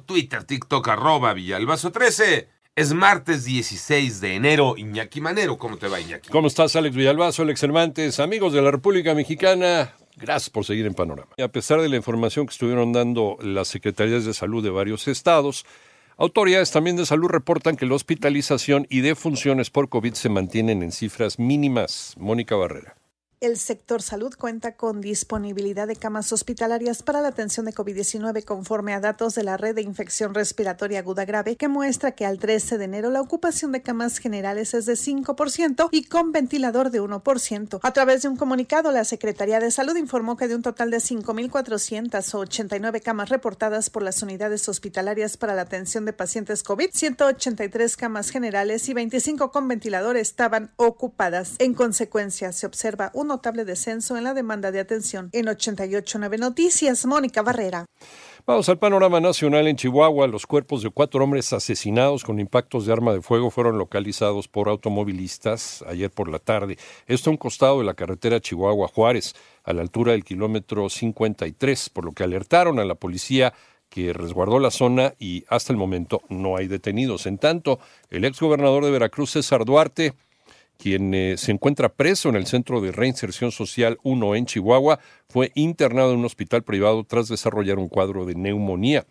Twitter, TikTok, arroba Villalbazo13. Es martes 16 de enero. Iñaki Manero, ¿cómo te va, Iñaki? ¿Cómo estás, Alex Villalbazo, Alex Cervantes, amigos de la República Mexicana? Gracias por seguir en Panorama. A pesar de la información que estuvieron dando las secretarías de salud de varios estados, autoridades también de salud reportan que la hospitalización y defunciones por COVID se mantienen en cifras mínimas. Mónica Barrera. El sector salud cuenta con disponibilidad de camas hospitalarias para la atención de COVID-19 conforme a datos de la red de infección respiratoria aguda grave que muestra que al 13 de enero la ocupación de camas generales es de 5% y con ventilador de 1%. A través de un comunicado, la Secretaría de Salud informó que de un total de 5.489 camas reportadas por las unidades hospitalarias para la atención de pacientes COVID, 183 camas generales y 25 con ventilador estaban ocupadas. En consecuencia, se observa un notable descenso en la demanda de atención. En 889 Noticias, Mónica Barrera. Vamos al panorama nacional en Chihuahua. Los cuerpos de cuatro hombres asesinados con impactos de arma de fuego fueron localizados por automovilistas ayer por la tarde. Esto a un costado de la carretera Chihuahua-Juárez, a la altura del kilómetro 53, por lo que alertaron a la policía que resguardó la zona y hasta el momento no hay detenidos. En tanto, el exgobernador de Veracruz, César Duarte, quien eh, se encuentra preso en el Centro de Reinserción Social 1 en Chihuahua, fue internado en un hospital privado tras desarrollar un cuadro de neumonía.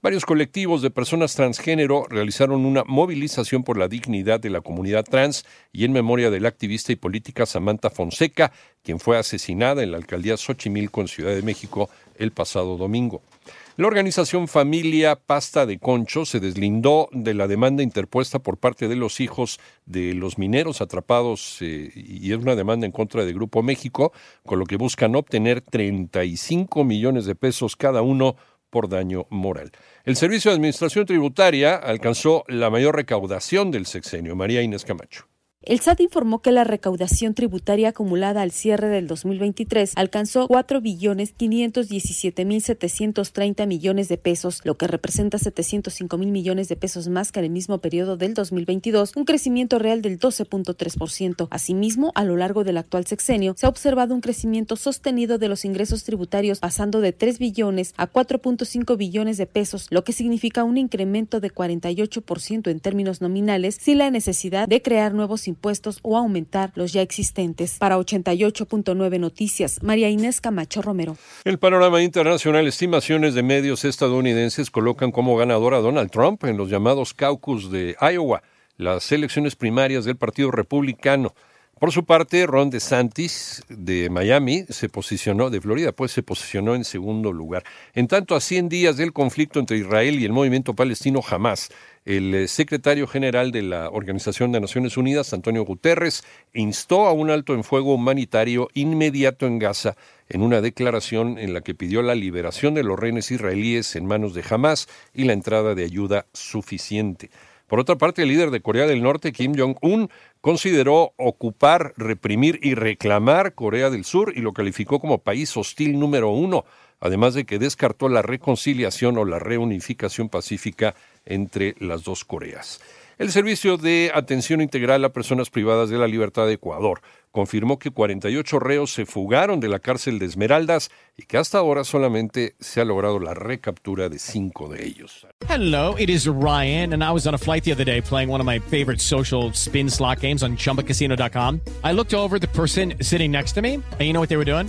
Varios colectivos de personas transgénero realizaron una movilización por la dignidad de la comunidad trans y en memoria del activista y política Samantha Fonseca, quien fue asesinada en la alcaldía Xochimilco en Ciudad de México el pasado domingo. La organización Familia Pasta de Concho se deslindó de la demanda interpuesta por parte de los hijos de los mineros atrapados eh, y es una demanda en contra de Grupo México, con lo que buscan obtener 35 millones de pesos cada uno por daño moral. El Servicio de Administración Tributaria alcanzó la mayor recaudación del sexenio. María Inés Camacho. El SAT informó que la recaudación tributaria acumulada al cierre del 2023 alcanzó 4 billones 517 mil 730 millones de pesos, lo que representa 705 mil millones de pesos más que en el mismo periodo del 2022, un crecimiento real del 12.3%. Asimismo, a lo largo del actual sexenio se ha observado un crecimiento sostenido de los ingresos tributarios pasando de 3 billones a 4.5 billones de pesos, lo que significa un incremento de 48% en términos nominales sin la necesidad de crear nuevos impuestos o aumentar los ya existentes. Para 88.9 Noticias, María Inés Camacho Romero. El panorama internacional, estimaciones de medios estadounidenses colocan como ganador a Donald Trump en los llamados caucus de Iowa, las elecciones primarias del Partido Republicano. Por su parte, Ron DeSantis de Miami se posicionó, de Florida, pues se posicionó en segundo lugar. En tanto, a 100 días del conflicto entre Israel y el movimiento palestino Hamas, el eh, secretario general de la Organización de Naciones Unidas, Antonio Guterres, instó a un alto en fuego humanitario inmediato en Gaza en una declaración en la que pidió la liberación de los rehenes israelíes en manos de Hamas y la entrada de ayuda suficiente. Por otra parte, el líder de Corea del Norte, Kim Jong-un, consideró ocupar, reprimir y reclamar Corea del Sur y lo calificó como país hostil número uno, además de que descartó la reconciliación o la reunificación pacífica entre las dos Coreas. El Servicio de Atención Integral a Personas Privadas de la Libertad de Ecuador confirmó que 48 reos se fugaron de la cárcel de Esmeraldas y que hasta ahora solamente se ha logrado la recaptura de cinco de ellos. Hello, it is Ryan, and I was on a flight the other day playing one of my favorite social spin slot games on chumbacasino.com. I looked over the person sitting next to me, and you know what they were doing?